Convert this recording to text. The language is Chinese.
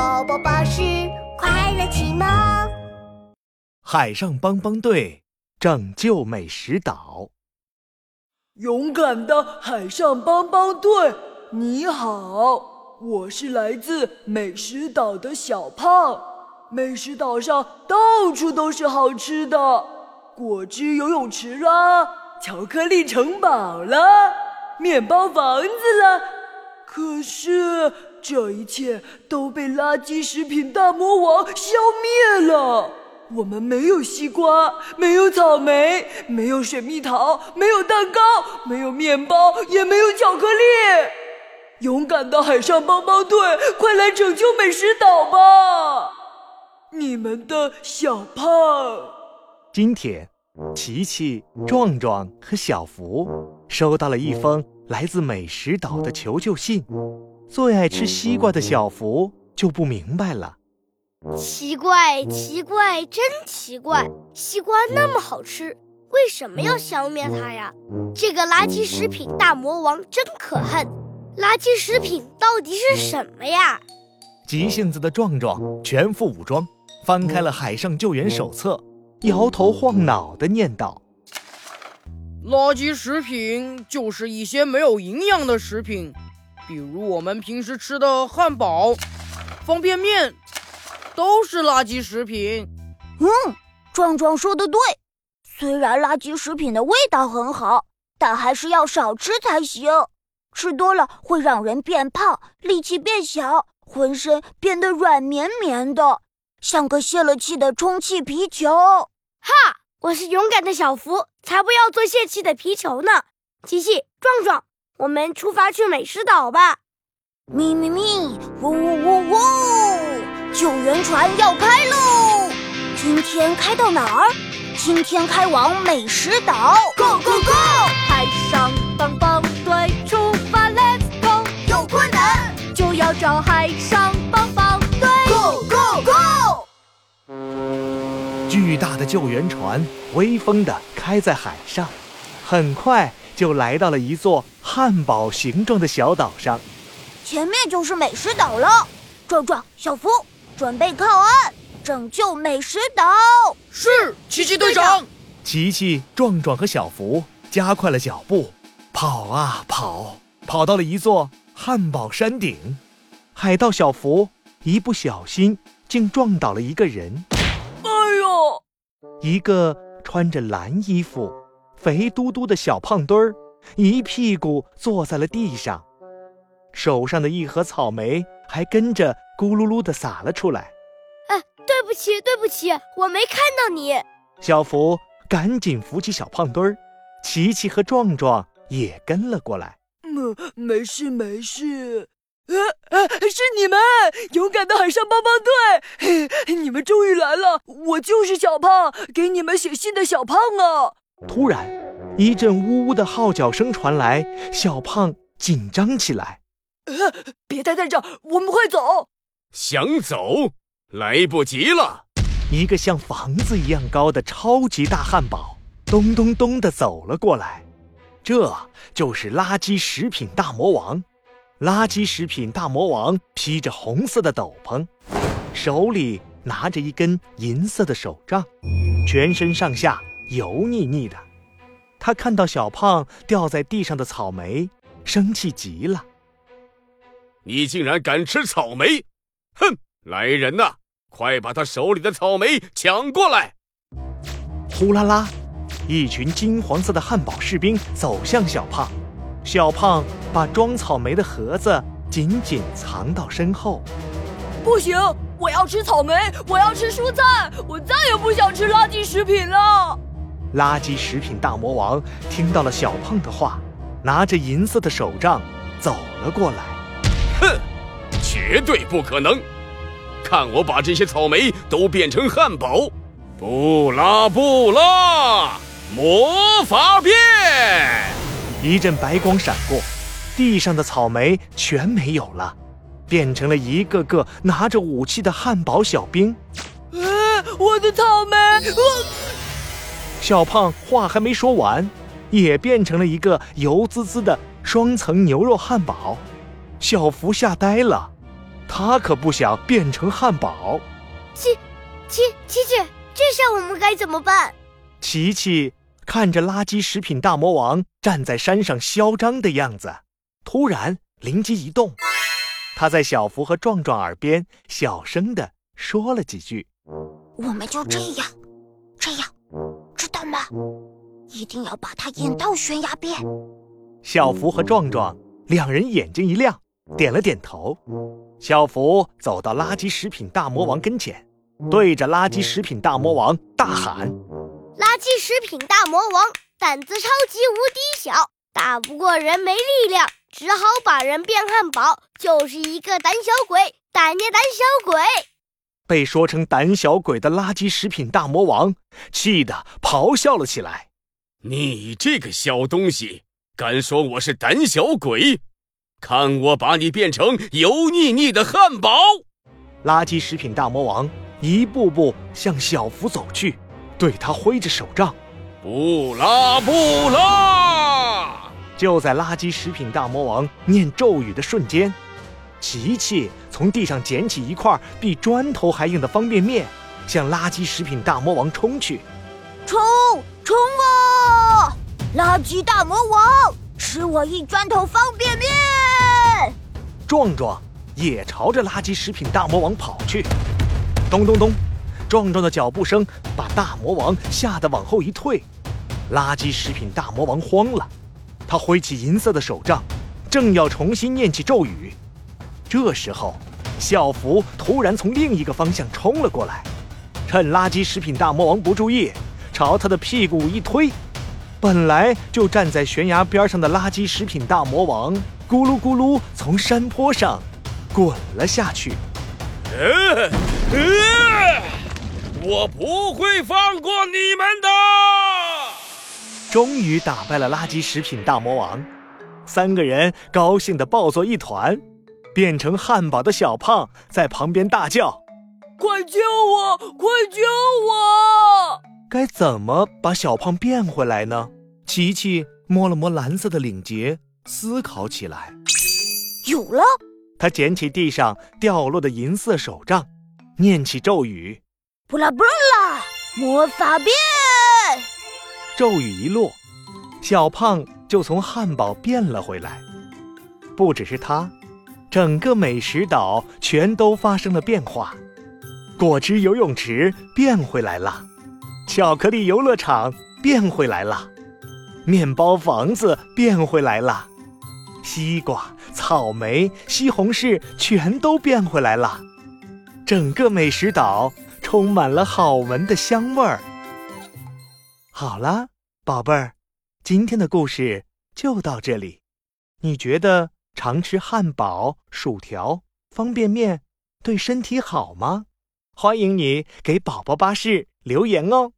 宝宝巴士快乐启蒙。海上帮帮队拯救美食岛。勇敢的海上帮帮队，你好，我是来自美食岛的小胖。美食岛上到处都是好吃的，果汁游泳池啦，巧克力城堡啦，面包房子啦。可是这一切都被垃圾食品大魔王消灭了。我们没有西瓜，没有草莓，没有水蜜桃，没有蛋糕，没有面包，也没有巧克力。勇敢的海上帮帮队，快来拯救美食岛吧！你们的小胖。今天，琪琪、壮壮和小福收到了一封来自美食岛的求救信。最爱吃西瓜的小福就不明白了。奇怪，奇怪，真奇怪！西瓜那么好吃，为什么要消灭它呀？这个垃圾食品大魔王真可恨！垃圾食品到底是什么呀？急性子的壮壮全副武装。翻开了海上救援手册，摇头晃脑地念道：“垃圾食品就是一些没有营养的食品，比如我们平时吃的汉堡、方便面，都是垃圾食品。”嗯，壮壮说的对，虽然垃圾食品的味道很好，但还是要少吃才行。吃多了会让人变胖、力气变小、浑身变得软绵绵的。像个泄了气的充气皮球！哈，我是勇敢的小福，才不要做泄气的皮球呢！琪琪、壮壮，我们出发去美食岛吧！咪咪咪，呜呜呜呜！救援船要开喽！今天开到哪儿？今天开往美食岛！Go go go！海上帮帮队出发，Let's go！有困难就要找海上帮帮队！Go go go！巨大的救援船威风地开在海上，很快就来到了一座汉堡形状的小岛上。前面就是美食岛了，壮壮、小福准备靠岸，拯救美食岛。是，奇奇队长。奇奇、壮壮和小福加快了脚步，跑啊跑，跑到了一座汉堡山顶。海盗小福一不小心，竟撞倒了一个人。一个穿着蓝衣服、肥嘟嘟的小胖墩儿，一屁股坐在了地上，手上的一盒草莓还跟着咕噜噜地洒了出来。哎，对不起，对不起，我没看到你。小福赶紧扶起小胖墩儿，琪琪和壮壮也跟了过来。嗯，没事没事。呃，是你们，勇敢的海上帮帮队！你们终于来了，我就是小胖，给你们写信的小胖啊！突然，一阵呜呜的号角声传来，小胖紧张起来。呃，别待在这儿，我们快走！想走，来不及了！一个像房子一样高的超级大汉堡，咚咚咚地走了过来。这就是垃圾食品大魔王。垃圾食品大魔王披着红色的斗篷，手里拿着一根银色的手杖，全身上下油腻腻的。他看到小胖掉在地上的草莓，生气极了：“你竟然敢吃草莓！哼！来人呐，快把他手里的草莓抢过来！”呼啦啦，一群金黄色的汉堡士兵走向小胖。小胖把装草莓的盒子紧紧藏到身后。不行，我要吃草莓，我要吃蔬菜，我再也不想吃垃圾食品了。垃圾食品大魔王听到了小胖的话，拿着银色的手杖走了过来。哼，绝对不可能！看我把这些草莓都变成汉堡！不拉不拉，魔法变！一阵白光闪过，地上的草莓全没有了，变成了一个个拿着武器的汉堡小兵。啊，我的草莓！小胖话还没说完，也变成了一个油滋滋的双层牛肉汉堡。小福吓呆了，他可不想变成汉堡。琪琪琪琪，这下我们该怎么办？琪琪看着垃圾食品大魔王站在山上嚣张的样子，突然灵机一动，他在小福和壮壮耳边小声的说了几句：“我们就这样，这样，知道吗？一定要把他引到悬崖边。”小福和壮壮两人眼睛一亮，点了点头。小福走到垃圾食品大魔王跟前，对着垃圾食品大魔王大喊：“垃圾食品大魔王胆子超级无敌小，打不过人没力量，只好把人变汉堡，就是一个胆小鬼，胆捏胆小鬼！”被说成胆小鬼的垃圾食品大魔王气得咆哮了起来：“你这个小东西，敢说我是胆小鬼？”看我把你变成油腻腻的汉堡！垃圾食品大魔王一步步向小福走去，对他挥着手杖：“不拉不拉！”就在垃圾食品大魔王念咒语的瞬间，琪琪从地上捡起一块比砖头还硬的方便面，向垃圾食品大魔王冲去。冲冲啊！垃圾大魔王，吃我一砖头方便面！壮壮也朝着垃圾食品大魔王跑去，咚咚咚，壮壮的脚步声把大魔王吓得往后一退。垃圾食品大魔王慌了，他挥起银色的手杖，正要重新念起咒语。这时候，校服突然从另一个方向冲了过来，趁垃圾食品大魔王不注意，朝他的屁股一推。本来就站在悬崖边上的垃圾食品大魔王。咕噜咕噜，从山坡上滚了下去。呃呃，我不会放过你们的！终于打败了垃圾食品大魔王，三个人高兴的抱作一团。变成汉堡的小胖在旁边大叫：“快救我！快救我！”该怎么把小胖变回来呢？琪琪摸了摸蓝色的领结。思考起来，有了。他捡起地上掉落的银色手杖，念起咒语：“布拉布拉，魔法变！”咒语一落，小胖就从汉堡变了回来。不只是他，整个美食岛全都发生了变化。果汁游泳池变回来了，巧克力游乐场变回来了，面包房子变回来了。西瓜、草莓、西红柿全都变回来了，整个美食岛充满了好闻的香味儿。好了，宝贝儿，今天的故事就到这里。你觉得常吃汉堡、薯条、方便面对身体好吗？欢迎你给宝宝巴士留言哦。